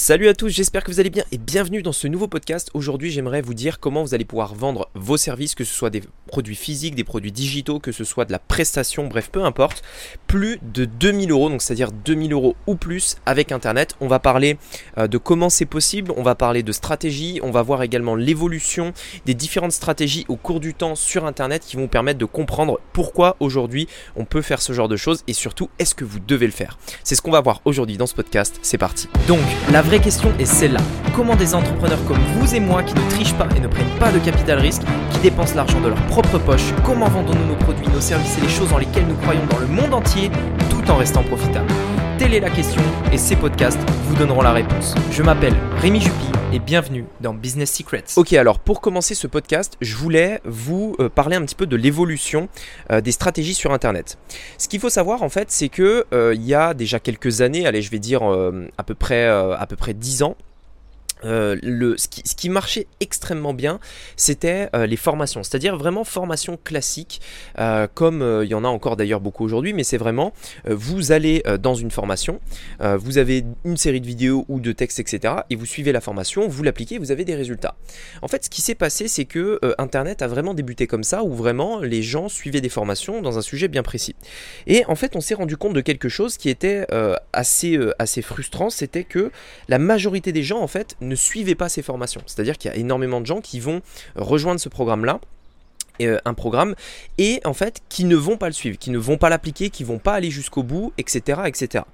Salut à tous, j'espère que vous allez bien et bienvenue dans ce nouveau podcast. Aujourd'hui, j'aimerais vous dire comment vous allez pouvoir vendre vos services, que ce soit des produits physiques, des produits digitaux, que ce soit de la prestation, bref, peu importe. Plus de 2000 euros, donc c'est-à-dire 2000 euros ou plus avec Internet. On va parler euh, de comment c'est possible, on va parler de stratégie, on va voir également l'évolution des différentes stratégies au cours du temps sur Internet qui vont vous permettre de comprendre pourquoi aujourd'hui on peut faire ce genre de choses et surtout est-ce que vous devez le faire? C'est ce qu'on va voir aujourd'hui dans ce podcast. C'est parti. Donc, la vraie question est celle-là. Comment des entrepreneurs comme vous et moi qui ne trichent pas et ne prennent pas de capital risque, qui dépensent l'argent de leur propre poche, comment vendons-nous nos produits, nos services et les choses dans lesquelles nous croyons dans le monde entier tout en restant profitables? Telle est la question et ces podcasts vous donneront la réponse. Je m'appelle Rémi Jupy et bienvenue dans Business Secrets. Ok, alors pour commencer ce podcast, je voulais vous euh, parler un petit peu de l'évolution euh, des stratégies sur Internet. Ce qu'il faut savoir en fait, c'est que euh, il y a déjà quelques années, allez, je vais dire à peu près à peu près 10 ans, euh, ce, qui, marchait extrêmement bien, c'était euh, les formations, c'est-à-dire vraiment formation classique, euh, comme il y en a encore d'ailleurs beaucoup aujourd'hui, mais c'est vraiment, vous allez dans une formation, vous avez une série de vidéos ou de textes, etc., et vous suivez la formation, vous l'appliquez, vous avez des résultats. En fait, ce qui s'est passé, c'est que Internet a vraiment débuté comme ça, où vraiment les gens suivaient des formations dans un sujet bien précis. Et en fait, on s'est rendu compte de quelque chose qui était assez, assez frustrant, c'était que la majorité des gens, en fait, ne suivez pas ces formations. C'est-à-dire qu'il y a énormément de gens qui vont rejoindre ce programme-là euh, un programme et en fait qui ne vont pas le suivre, qui ne vont pas l'appliquer, qui vont pas aller jusqu'au bout, etc. etc.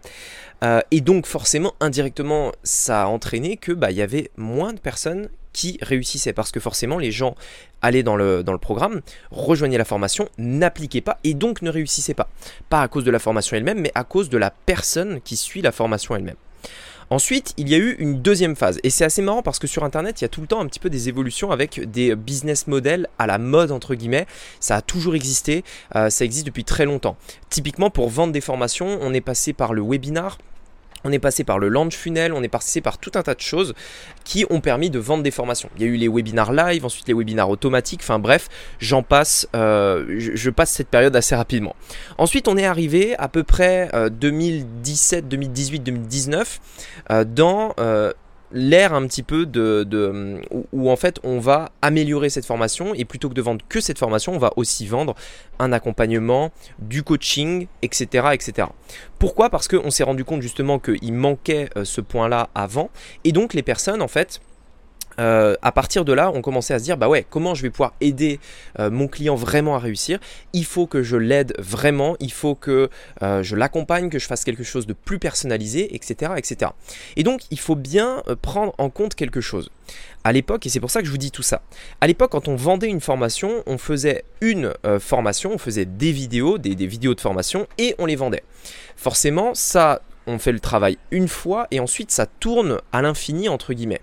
Euh, et donc forcément indirectement ça a entraîné que bah, il y avait moins de personnes qui réussissaient parce que forcément les gens allaient dans le, dans le programme, rejoignaient la formation, n'appliquaient pas et donc ne réussissaient pas. Pas à cause de la formation elle-même mais à cause de la personne qui suit la formation elle-même. Ensuite, il y a eu une deuxième phase. Et c'est assez marrant parce que sur Internet, il y a tout le temps un petit peu des évolutions avec des business models à la mode, entre guillemets. Ça a toujours existé. Euh, ça existe depuis très longtemps. Typiquement, pour vendre des formations, on est passé par le webinar. On est passé par le launch funnel, on est passé par tout un tas de choses qui ont permis de vendre des formations. Il y a eu les webinars live, ensuite les webinars automatiques, enfin bref, j'en passe, euh, je, passe cette période assez rapidement. Ensuite, on est arrivé à peu près 2017, 2018, 2019 dans l'air un petit peu de, où, en fait on va améliorer cette formation et plutôt que de vendre que cette formation, on va aussi vendre un accompagnement, du coaching, etc. etc. Pourquoi? Parce qu'on s'est rendu compte justement qu'il manquait euh, ce point-là avant et donc les personnes en fait euh, à partir de là, on commençait à se dire, bah ouais, comment je vais pouvoir aider euh, mon client vraiment à réussir? Il faut que je l'aide vraiment, il faut que euh, je l'accompagne, que je fasse quelque chose de plus personnalisé, etc., etc. Et donc, il faut bien prendre en compte quelque chose. À l'époque, et c'est pour ça que je vous dis tout ça, à l'époque, quand on vendait une formation, on faisait une formation, on faisait des vidéos, des, des vidéos de formation, et on les vendait. Forcément, ça, on fait le travail une fois, et ensuite, ça tourne à l'infini, entre guillemets.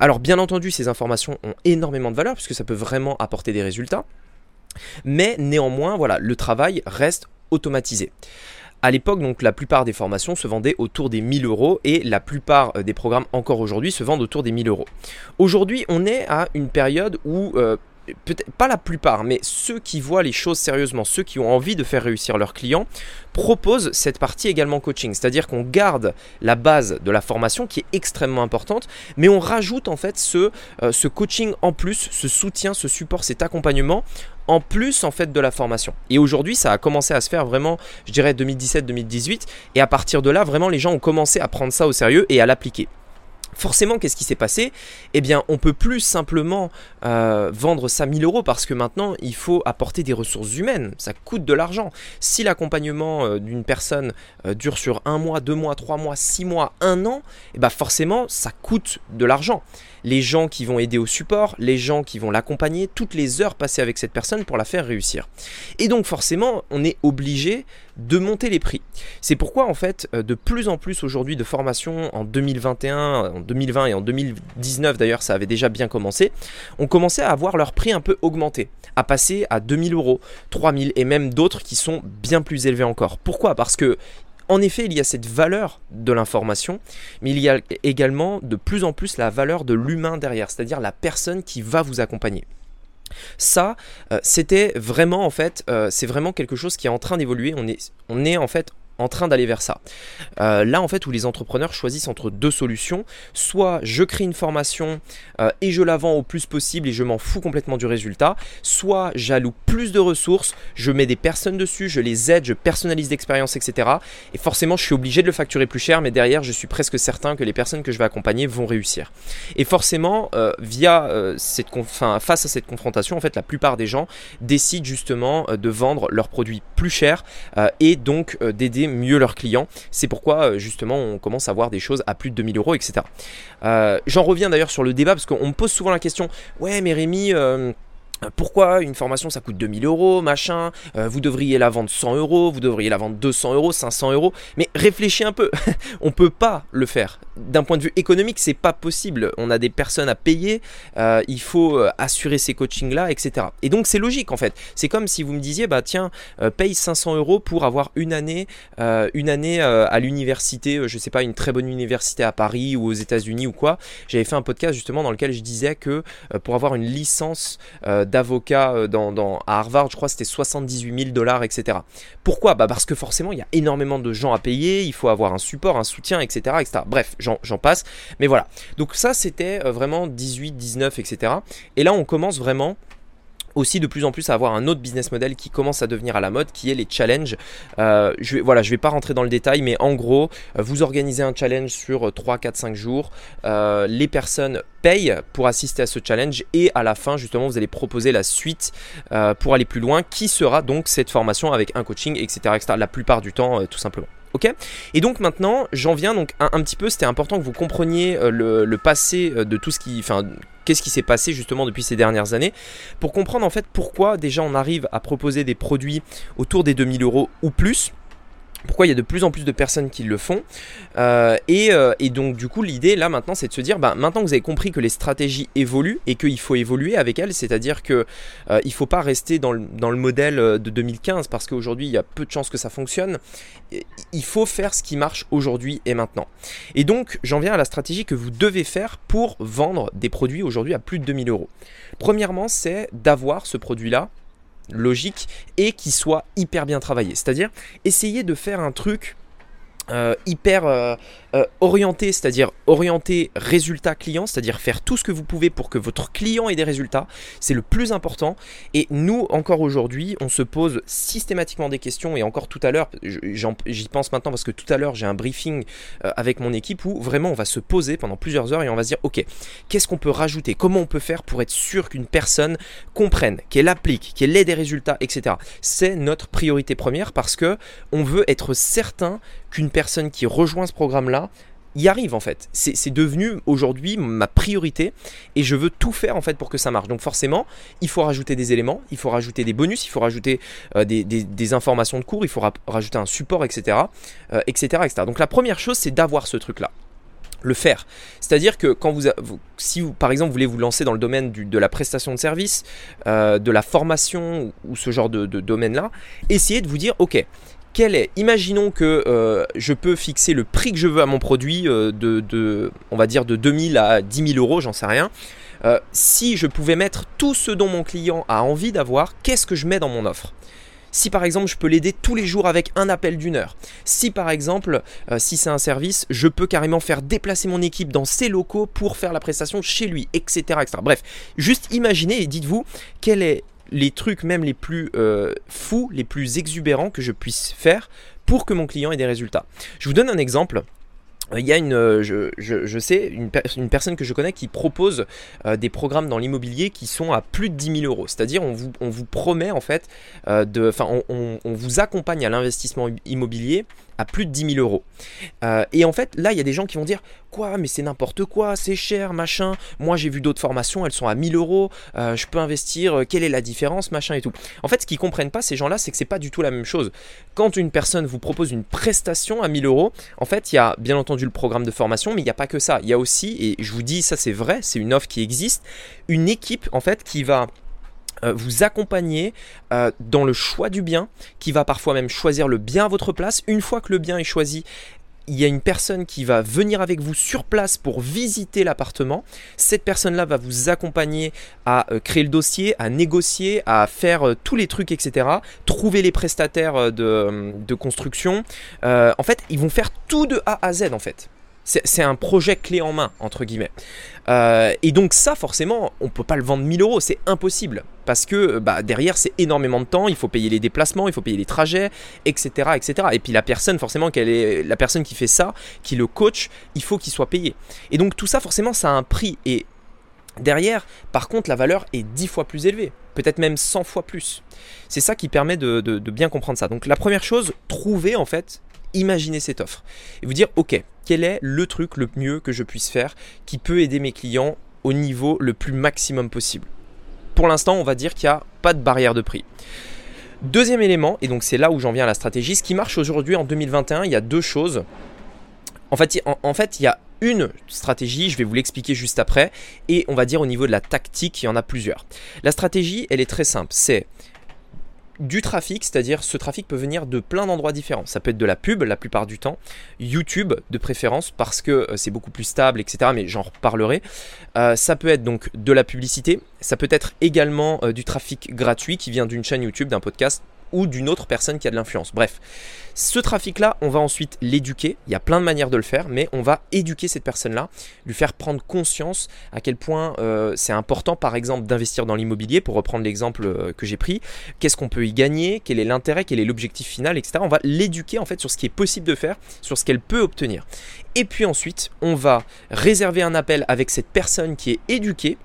Alors bien entendu, ces informations ont énormément de valeur puisque ça peut vraiment apporter des résultats. Mais néanmoins, voilà, le travail reste automatisé. À l'époque, donc, la plupart des formations se vendaient autour des 1000 euros et la plupart euh, des programmes encore aujourd'hui se vendent autour des 1000 euros. Aujourd'hui, on est à une période où euh, peut-être pas la plupart, mais ceux qui voient les choses sérieusement, ceux qui ont envie de faire réussir leurs clients, proposent cette partie également coaching. C'est-à-dire qu'on garde la base de la formation qui est extrêmement importante, mais on rajoute en fait ce, euh, ce coaching en plus, ce soutien, ce support, cet accompagnement en plus en fait de la formation. Et aujourd'hui, ça a commencé à se faire vraiment, je dirais 2017-2018, et à partir de là, vraiment les gens ont commencé à prendre ça au sérieux et à l'appliquer. Forcément, qu'est-ce qui s'est passé? Eh bien, on peut plus simplement euh, vendre ça 1000 euros parce que maintenant, il faut apporter des ressources humaines. Ça coûte de l'argent. Si l'accompagnement euh, d'une personne euh, dure sur un mois, deux mois, trois mois, six mois, un an, eh bien forcément, ça coûte de l'argent les gens qui vont aider au support, les gens qui vont l'accompagner, toutes les heures passées avec cette personne pour la faire réussir. Et donc forcément, on est obligé de monter les prix. C'est pourquoi en fait, euh, de plus en plus aujourd'hui de formations en 2021, en 2020 et en 2019 d'ailleurs, ça avait déjà bien commencé, on commençait à avoir leur prix un peu augmenté, à passer à 2000 euros, 3000 et même d'autres qui sont bien plus élevés encore. Pourquoi? Parce que en effet, il y a cette valeur de l'information, mais il y a également de plus en plus la valeur de l'humain derrière, c'est-à-dire la personne qui va vous accompagner. Ça, euh, c'était vraiment en fait, euh, c'est vraiment quelque chose qui est en train d'évoluer. On est, on est en fait en train d'aller vers ça. Euh, là, en fait, où les entrepreneurs choisissent entre deux solutions, soit je crée une formation euh, et je la vends au plus possible et je m'en fous complètement du résultat, soit j'alloue plus de ressources, je mets des personnes dessus, je les aide, je personnalise l'expérience, etc. Et forcément, je suis obligé de le facturer plus cher, mais derrière, je suis presque certain que les personnes que je vais accompagner vont réussir. Et forcément, euh, via cette, face à cette confrontation, en fait, la plupart des gens décident justement de vendre leurs produits plus chers et donc d'aider mieux leurs clients. C'est pourquoi euh, justement on commence à voir des choses à plus de 2000 euros, etc. Euh, j'en reviens d'ailleurs sur le débat parce qu'on me pose souvent la question, ouais mais Rémi... Euh, pourquoi une formation ça coûte 2000 euros, machin, vous devriez la vendre 100 euros, vous devriez la vendre 200 euros, 500 euros, mais réfléchis un peu, on peut pas le faire d'un point de vue économique, c'est pas possible. On a des personnes à payer, euh, il faut euh, assurer ces coachings-là, etc. Et donc c'est logique en fait. C'est comme si vous me disiez, bah tiens, euh, paye 500 euros pour avoir une année, une année à l'université, je sais pas, une très bonne université à Paris ou aux États-Unis ou quoi. J'avais fait un podcast justement dans lequel je disais que pour avoir une licence d'avocat dans, à Harvard, je crois c'était 78 000 dollars, etc. Pourquoi? Bah parce que forcément il y a énormément de gens à payer, il faut avoir un support, un soutien, etc. etc. Bref, j'en passe. Mais voilà. Donc ça, c'était euh, vraiment 18, 19, etc. Et là, on commence vraiment aussi de plus en plus à avoir un autre business model qui commence à devenir à la mode, qui est les challenges. Euh, je vais, voilà, je vais pas rentrer dans le détail, mais en gros, euh, vous organisez un challenge sur 3, 4, 5 jours. les personnes payent pour assister à ce challenge et à la fin, justement, vous allez proposer la suite pour aller plus loin, qui sera donc cette formation avec un coaching, etc. etc. la plupart du temps, tout simplement. Ok Et donc maintenant, j'en viens donc un, petit peu, c'était important que vous compreniez euh, le, passé euh, de tout ce qui. Enfin, qu'est-ce qui s'est passé justement depuis ces dernières années, pour comprendre en fait pourquoi déjà on arrive à proposer des produits autour des 2000 euros ou plus pourquoi il y a de plus en plus de personnes qui le font. Euh, euh, et, donc du coup l'idée là maintenant c'est de se dire, bah, maintenant que vous avez compris que les stratégies évoluent et qu'il faut évoluer avec elles, c'est-à-dire qu'il euh, ne faut pas rester dans le, dans le, modèle de 2015 parce qu'aujourd'hui il y a peu de chances que ça fonctionne. Il faut faire ce qui marche aujourd'hui et maintenant. Et donc j'en viens à la stratégie que vous devez faire pour vendre des produits aujourd'hui à plus de 2000 euros. Premièrement c'est d'avoir ce produit-là logique et qui soit hyper bien travaillé. C'est-à-dire essayer de faire un truc euh, hyper euh, euh, orienté, c'est-à-dire orienté résultat client, c'est-à-dire faire tout ce que vous pouvez pour que votre client ait des résultats, c'est le plus important. Et nous, encore aujourd'hui, on se pose systématiquement des questions, et encore tout à l'heure, j'y pense maintenant parce que tout à l'heure, j'ai un briefing avec mon équipe où vraiment on va se poser pendant plusieurs heures et on va se dire, ok, qu'est-ce qu'on peut rajouter? Comment on peut faire pour être sûr qu'une personne comprenne, qu'elle applique, qu'elle ait des résultats, etc. C'est notre priorité première parce que on veut être certain qu'une personne qui rejoint ce programme-là y arrive en fait. C'est devenu aujourd'hui ma priorité et je veux tout faire en fait pour que ça marche. Donc forcément, il faut rajouter des éléments, il faut rajouter des bonus, il faut rajouter euh, des, informations de cours, il faut rajouter un support, etc., etc., etc. Donc la première chose, c'est d'avoir ce truc-là le faire. C'est-à-dire que quand vous, si vous, par exemple, vous voulez vous lancer dans le domaine de la prestation de service, euh, de la formation ou ce genre de domaine-là, essayez de vous dire, ok, quel est Imaginons que euh, je peux fixer le prix que je veux à mon produit euh, de, on va dire, de 2000 à 10 000 euros, j'en sais rien. Euh, si je pouvais mettre tout ce dont mon client a envie d'avoir, qu'est-ce que je mets dans mon offre? Si par exemple je peux l'aider tous les jours avec un appel d'une heure, si par exemple, si c'est un service, je peux carrément faire déplacer mon équipe dans ses locaux pour faire la prestation chez lui, etc. etc. Bref, juste imaginez et dites-vous quel est les trucs même les plus euh, fous, les plus exubérants que je puisse faire pour que mon client ait des résultats. Je vous donne un exemple. Il y a une, euh, je, sais, une, personne que je connais qui propose euh, des programmes dans l'immobilier qui sont à plus de 10 000 euros. C'est-à-dire, on vous, promet en fait, de, on, vous accompagne à l'investissement immobilier à plus de 10 000 euros. Euh, et en fait, là, il y a des gens qui vont dire Quoi, mais c'est n'importe quoi, c'est cher, machin. Moi, j'ai vu d'autres formations, elles sont à 1000 euros, euh, je peux investir, euh, quelle est la différence, machin et tout. En fait, ce qu'ils comprennent pas, ces gens-là, c'est que c'est pas du tout la même chose. Quand une personne vous propose une prestation à 1000 euros, en fait, il y a bien entendu le programme de formation, mais il n'y a pas que ça. Il y a aussi, et je vous dis, ça c'est vrai, c'est une offre qui existe, une équipe, en fait, qui va vous accompagner euh, dans le choix du bien, qui va parfois même choisir le bien à votre place. Une fois que le bien est choisi, il y a une personne qui va venir avec vous sur place pour visiter l'appartement. Cette personne-là va vous accompagner à euh, créer le dossier, à négocier, à faire euh, tous les trucs, etc. Trouver les prestataires euh, de, construction. en fait, ils vont faire tout de A à Z en fait. C'est un projet clé en main, entre guillemets. Euh, et donc ça, forcément, on ne peut pas le vendre 1000 euros, c'est impossible. Parce que bah, derrière, c'est énormément de temps, il faut payer les déplacements, il faut payer les trajets, etc. etc. Et puis la personne, forcément, qu'elle est, la personne qui fait ça, qui le coach, il faut qu'il soit payé. Et donc tout ça, forcément, ça a un prix. Et derrière, par contre, la valeur est 10 fois plus élevée, peut-être même 100 fois plus. C'est ça qui permet de, de bien comprendre ça. Donc la première chose, trouver en fait imaginer cette offre et vous dire ok, quel est le truc le mieux que je puisse faire qui peut aider mes clients au niveau le plus maximum possible? Pour l'instant, on va dire qu'il n'y a pas de barrière de prix. Deuxième élément, et donc c'est là où j'en viens à la stratégie, ce qui marche aujourd'hui en 2021, il y a deux choses. En fait, en fait, il y a une stratégie, je vais vous l'expliquer juste après, et on va dire au niveau de la tactique, il y en a plusieurs. La stratégie, elle est très simple, c'est du trafic, c'est-à-dire ce trafic peut venir de plein d'endroits différents. Ça peut être de la pub la plupart du temps, YouTube de préférence parce que euh, c'est beaucoup plus stable, etc. Mais j'en reparlerai. Euh, ça peut être donc de la publicité, ça peut être également euh, du trafic gratuit qui vient d'une chaîne YouTube, d'un podcast ou d'une autre personne qui a de l'influence. Bref, ce trafic-là, on va ensuite l'éduquer. Il y a plein de manières de le faire, mais on va éduquer cette personne-là, lui faire prendre conscience à quel point euh, c'est important, par exemple, d'investir dans l'immobilier, pour reprendre l'exemple euh, que j'ai pris. Qu'est-ce qu'on peut y gagner? Quel est l'intérêt? Quel est l'objectif final? Etc. On va l'éduquer en fait sur ce qui est possible de faire, sur ce qu'elle peut obtenir. Et puis ensuite, on va réserver un appel avec cette personne qui est éduquée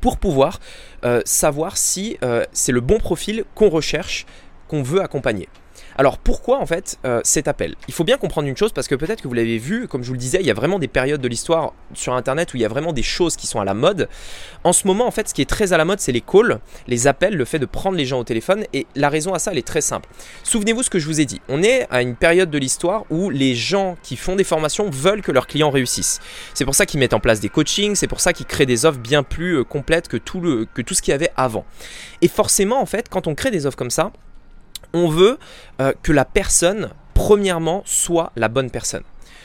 pour pouvoir euh, savoir si c'est le bon profil qu'on recherche qu'on veut accompagner. Alors pourquoi en fait euh, cet appel? Il faut bien comprendre une chose parce que peut-être que vous l'avez vu, comme je vous le disais, il y a vraiment des périodes de l'histoire sur Internet où il y a vraiment des choses qui sont à la mode. En ce moment en fait ce qui est très à la mode c'est les calls, les appels, le fait de prendre les gens au téléphone et la raison à ça elle est très simple. Souvenez-vous ce que je vous ai dit, on est à une période de l'histoire où les gens qui font des formations veulent que leurs clients réussissent. C'est pour ça qu'ils mettent en place des coachings, c'est pour ça qu'ils créent des offres bien plus euh, complètes que tout, le, que tout ce qu'il y avait avant. Et forcément en fait quand on crée des offres comme ça, on veut euh, que la personne, premièrement, soit la bonne personne.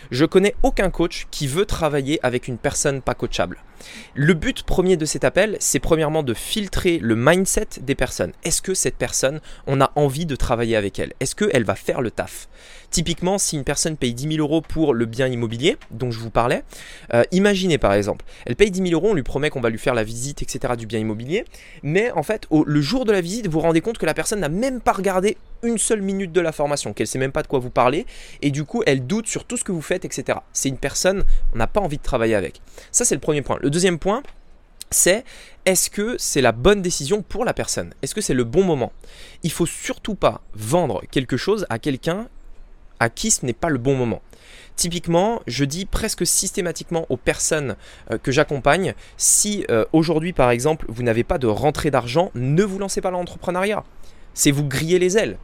Je connais aucun coach qui veut travailler avec une personne pas coachable. Le but premier de cet appel, c'est premièrement de filtrer le mindset des personnes. Est-ce que cette personne, on a envie de travailler avec elle? Est-ce qu'elle va faire le taf? Typiquement, si une personne paye 10 000 euros pour le bien immobilier dont je vous parlais, euh, imaginez par exemple, elle paye 10 000 euros, on lui promet qu'on va lui faire la visite, etc. du bien immobilier, mais en fait, le jour de la visite, vous vous rendez compte que la personne n'a même pas regardé une seule minute de la formation, qu'elle sait même pas de quoi vous parlez, et du coup, elle doute sur tout ce que vous faites, etc. C'est une personne, on n'a pas envie de travailler avec. Ça, c'est le premier point. Deuxième point, c'est est-ce que c'est la bonne décision pour la personne? Est-ce que c'est le bon moment? Il faut surtout pas vendre quelque chose à quelqu'un à qui ce n'est pas le bon moment. Typiquement, je dis presque systématiquement aux personnes euh, que j'accompagne, si euh, aujourd'hui par exemple vous n'avez pas de rentrée d'argent, ne vous lancez pas dans l'entrepreneuriat. C'est vous griller les ailes.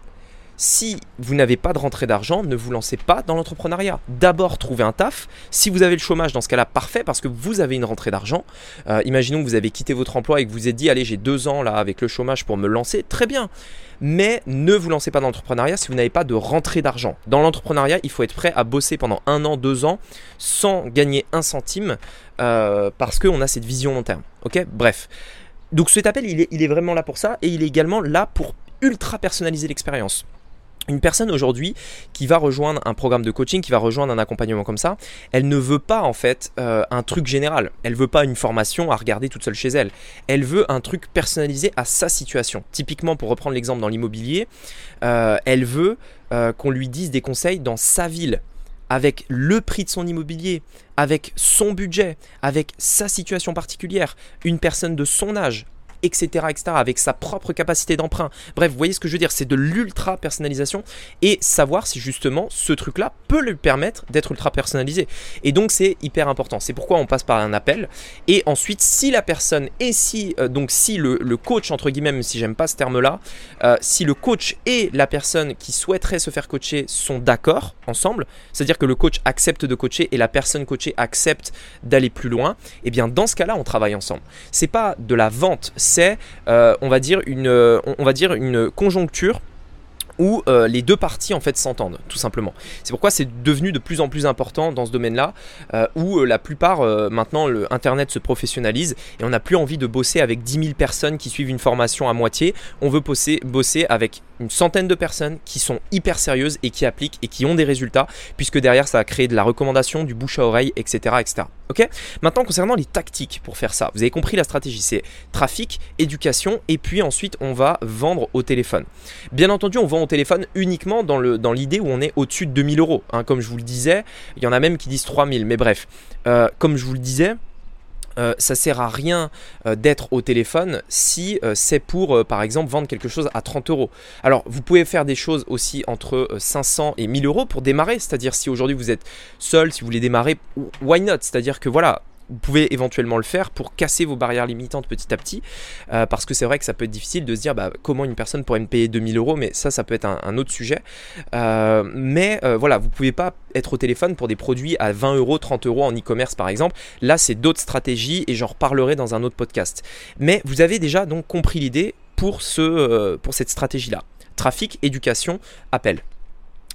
Si vous n'avez pas de rentrée d'argent, ne vous lancez pas dans l'entrepreneuriat. D'abord, trouvez un taf. Si vous avez le chômage, dans ce cas-là, parfait, parce que vous avez une rentrée d'argent. Euh, imaginons que vous avez quitté votre emploi et que vous êtes dit, allez, j'ai deux ans là avec le chômage pour me lancer. Très bien. Mais ne vous lancez pas dans l'entrepreneuriat si vous n'avez pas de rentrée d'argent. Dans l'entrepreneuriat, il faut être prêt à bosser pendant un an, deux ans, sans gagner un centime, euh, parce qu'on a cette vision long terme. Bref. Donc cet appel, il est vraiment là pour ça, et il est également là pour ultra personnaliser l'expérience. Une personne aujourd'hui qui va rejoindre un programme de coaching, qui va rejoindre un accompagnement comme ça, elle ne veut pas en fait euh, un truc général. Elle veut pas une formation à regarder toute seule chez elle. Elle veut un truc personnalisé à sa situation. Typiquement, pour reprendre l'exemple dans l'immobilier, euh, elle veut euh, qu'on lui dise des conseils dans sa ville avec le prix de son immobilier, avec son budget, avec sa situation particulière, une personne de son âge, etc., etc., avec sa propre capacité d'emprunt. Bref, vous voyez ce que je veux dire, c'est de l'ultra personnalisation et savoir si justement ce truc-là peut lui permettre d'être ultra personnalisé. Et donc c'est hyper important. C'est pourquoi on passe par un appel. Et ensuite, si la personne et si euh, donc si le, coach entre guillemets, si j'aime pas ce terme-là, euh, si le coach et la personne qui souhaiterait se faire coacher sont d'accord ensemble, c'est-à-dire que le coach accepte de coacher et la personne coachée accepte d'aller plus loin, et eh bien dans ce cas-là, on travaille ensemble. C'est pas de la vente, c'est, euh, on, va dire une, on va dire une conjoncture où euh, les deux parties en fait s'entendent tout simplement. C'est pourquoi c'est devenu de plus en plus important dans ce domaine-là euh, où euh, la plupart maintenant le internet se professionnalise et on n'a plus envie de bosser avec 10 000 personnes qui suivent une formation à moitié. On veut bosser, avec une centaine de personnes qui sont hyper sérieuses et qui appliquent et qui ont des résultats puisque derrière ça a créé de la recommandation, du bouche à oreille, etc. Maintenant concernant les tactiques pour faire ça, vous avez compris la stratégie, c'est trafic, éducation et puis ensuite on va vendre au téléphone. Bien entendu on vend téléphone uniquement dans l'idée dans où on est au-dessus de 2000 euros. Hein. comme je vous le disais, il y en a même qui disent 3000, mais bref, euh, comme je vous le disais, euh, ça sert à rien euh, d'être au téléphone si c'est pour, par exemple, vendre quelque chose à 30 euros. Alors, vous pouvez faire des choses aussi entre 500 et 1000 euros pour démarrer. C'est-à-dire, si aujourd'hui vous êtes seul, si vous voulez démarrer, why not? C'est-à-dire que voilà, vous pouvez éventuellement le faire pour casser vos barrières limitantes petit à petit. Euh, parce que c'est vrai que ça peut être difficile de se dire bah, comment une personne pourrait me payer 2000 euros, mais ça, ça peut être un, autre sujet. Euh, mais euh, voilà, vous pouvez pas être au téléphone pour des produits à 20 euros, 30 euros en e-commerce par exemple. Là, c'est d'autres stratégies et j'en reparlerai dans un autre podcast. Mais vous avez déjà donc compris l'idée pour, ce, pour cette stratégie-là. Trafic, éducation, appel.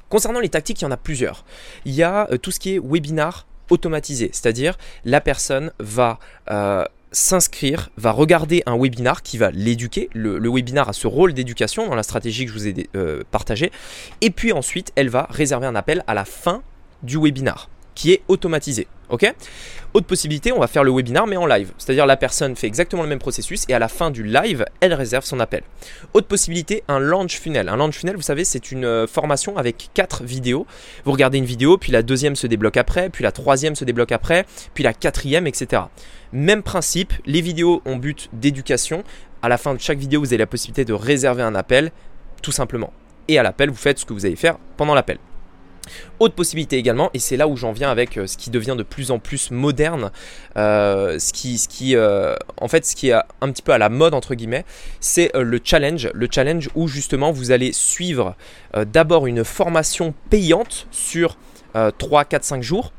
Concernant les tactiques, il y en a plusieurs. Il y a tout ce qui est webinar, automatisé, c'est-à-dire la personne va euh, s'inscrire, va regarder un webinar qui va l'éduquer. Le, webinar a ce rôle d'éducation dans la stratégie que je vous ai euh, partagée. Et puis ensuite, elle va réserver un appel à la fin du webinar qui est automatisé. Ok Autre possibilité, on va faire le webinar mais en live. C'est-à-dire la personne fait exactement le même processus et à la fin du live, elle réserve son appel. Autre possibilité, un launch funnel. Un launch funnel, vous savez, c'est une euh, formation avec quatre vidéos. Vous regardez une vidéo, puis la deuxième se débloque après, puis la troisième se débloque après, puis la quatrième, etc. Même principe, les vidéos ont but d'éducation. À la fin de chaque vidéo, vous avez la possibilité de réserver un appel, tout simplement. Et à l'appel, vous faites ce que vous allez faire pendant l'appel. Autre possibilité également, et c'est là où j'en viens avec euh, ce qui devient de plus en plus moderne, euh, ce qui, euh, en fait, ce qui est un petit peu à la mode entre guillemets, c'est le challenge. Le challenge où justement vous allez suivre d'abord une formation payante sur 3, 4, 5 jours.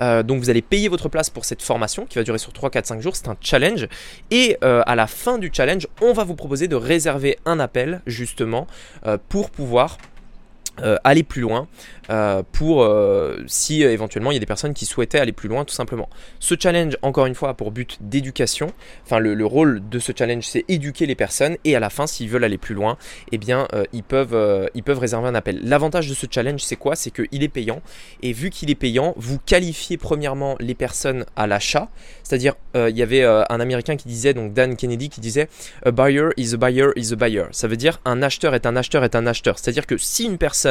donc vous allez payer votre place pour cette formation qui va durer sur 3, 4, 5 jours. C'est un challenge. Et à la fin du challenge, on va vous proposer de réserver un appel justement pour pouvoir euh, aller plus loin euh, pour euh, si éventuellement il y a des personnes qui souhaitaient aller plus loin tout simplement. Ce challenge encore une fois a pour but d'éducation. Enfin le, rôle de ce challenge c'est éduquer les personnes et à la fin s'ils veulent aller plus loin eh bien ils, peuvent, ils peuvent réserver un appel. L'avantage de ce challenge c'est quoi? C'est qu'il est payant et vu qu'il est payant vous qualifiez premièrement les personnes à l'achat. C'est-à-dire il y avait un américain qui disait donc Dan Kennedy qui disait a buyer is a buyer is a buyer. Ça veut dire un acheteur est un acheteur est un acheteur. C'est-à-dire que si une personne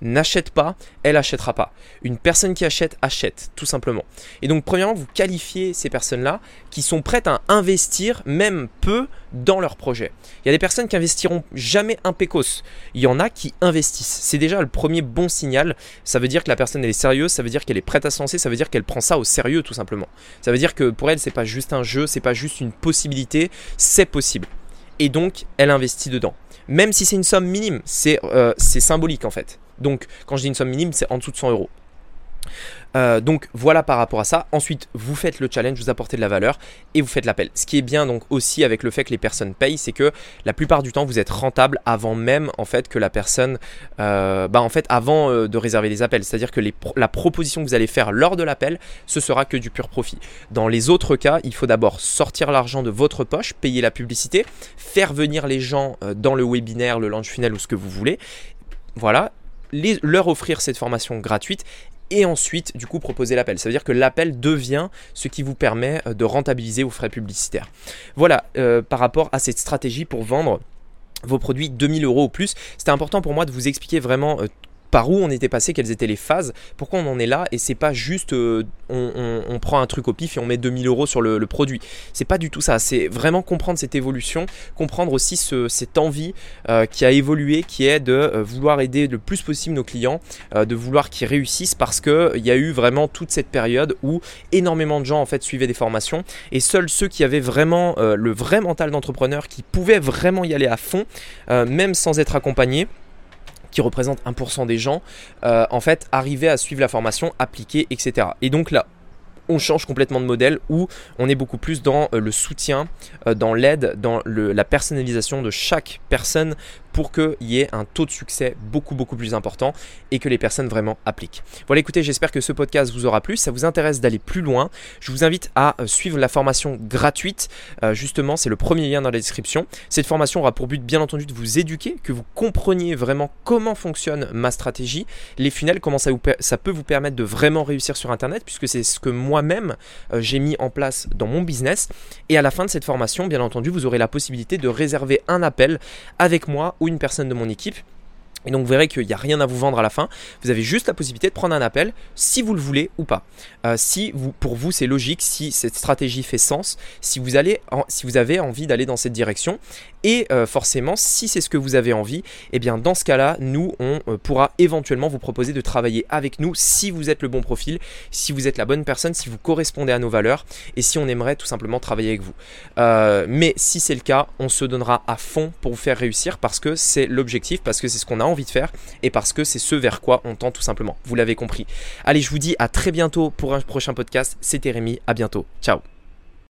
n'achète pas, elle achètera pas. Une personne qui achète, achète, tout simplement. Et donc, premièrement, vous qualifiez ces personnes-là qui sont prêtes à investir, même peu, dans leur projet. Il y a des personnes qui investiront jamais un pécos. Il y en a qui investissent. C'est déjà le premier bon signal. Ça veut dire que la personne est sérieuse, ça veut dire qu'elle est prête à se lancer, ça veut dire qu'elle prend ça au sérieux tout simplement. Ça veut dire que pour elle c'est pas juste un jeu, c'est pas juste une possibilité, c'est possible. Et donc elle investit dedans même si c'est une somme minime, euh, c'est symbolique en fait. Donc quand je dis une somme minime, c'est en dessous de 100 euros. Euh, donc voilà par rapport à ça. Ensuite, vous faites le challenge, vous apportez de la valeur et vous faites l'appel. Ce qui est bien donc aussi avec le fait que les personnes payent, c'est que la plupart du temps vous êtes rentable avant même en fait que la personne, euh, bah en fait avant euh, de réserver les appels. C'est-à-dire que la proposition que vous allez faire lors de l'appel, ce sera que du pur profit. Dans les autres cas, il faut d'abord sortir l'argent de votre poche, payer la publicité, faire venir les gens dans le webinaire, le launch funnel ou ce que vous voulez. Voilà, leur offrir cette formation gratuite et ensuite du coup proposer l'appel. Ça veut dire que l'appel devient ce qui vous permet euh, de rentabiliser vos frais publicitaires. Voilà euh, par rapport à cette stratégie pour vendre vos produits 2000 euros ou plus. C'était important pour moi de vous expliquer vraiment euh, par où on était passé, quelles étaient les phases, pourquoi on en est là, et c'est pas juste euh, on, prend un truc au pif et on met 2000 euros sur le, produit. C'est pas du tout ça, c'est vraiment comprendre cette évolution, comprendre aussi cette envie euh, qui a évolué, qui est de euh, vouloir aider le plus possible nos clients, de vouloir qu'ils réussissent parce qu'il y a eu vraiment toute cette période où énormément de gens en fait suivaient des formations et seuls ceux qui avaient vraiment le vrai mental d'entrepreneur, qui pouvaient vraiment y aller à fond, même sans être accompagnés, qui représente 1% des gens, euh, en fait, arriver à suivre la formation, appliquer, etc. Et donc là, on change complètement de modèle où on est beaucoup plus dans euh, le soutien, euh, dans l'aide, dans la personnalisation de chaque personne pour qu'il y ait un taux de succès beaucoup beaucoup plus important et que les personnes vraiment appliquent. Voilà, écoutez, j'espère que ce podcast vous aura plu. Ça vous intéresse d'aller plus loin, je vous invite à euh, suivre la formation gratuite. Euh, justement, c'est le premier lien dans la description. Cette formation aura pour but, bien entendu, de vous éduquer, que vous compreniez vraiment comment fonctionne ma stratégie, les funnels, comment ça, peut vous permettre de vraiment réussir sur Internet, puisque c'est ce que moi-même euh, j'ai mis en place dans mon business. Et à la fin de cette formation, bien entendu, vous aurez la possibilité de réserver un appel avec moi une personne de mon équipe et donc vous verrez qu'il n'y a rien à vous vendre à la fin. Vous avez juste la possibilité de prendre un appel si vous le voulez ou pas. Euh, si vous, pour vous c'est logique, si cette stratégie fait sens, si vous, allez si vous avez envie d'aller dans cette direction. Et euh, forcément, si c'est ce que vous avez envie, eh bien dans ce cas-là, nous, on euh, pourra éventuellement vous proposer de travailler avec nous si vous êtes le bon profil, si vous êtes la bonne personne, si vous correspondez à nos valeurs et si on aimerait tout simplement travailler avec vous. mais si c'est le cas, on se donnera à fond pour vous faire réussir parce que c'est l'objectif, parce que c'est ce qu'on a envie de faire et parce que c'est ce vers quoi on tend tout simplement. Vous l'avez compris. Allez, je vous dis à très bientôt pour un prochain podcast. C'était Rémi, à bientôt. Ciao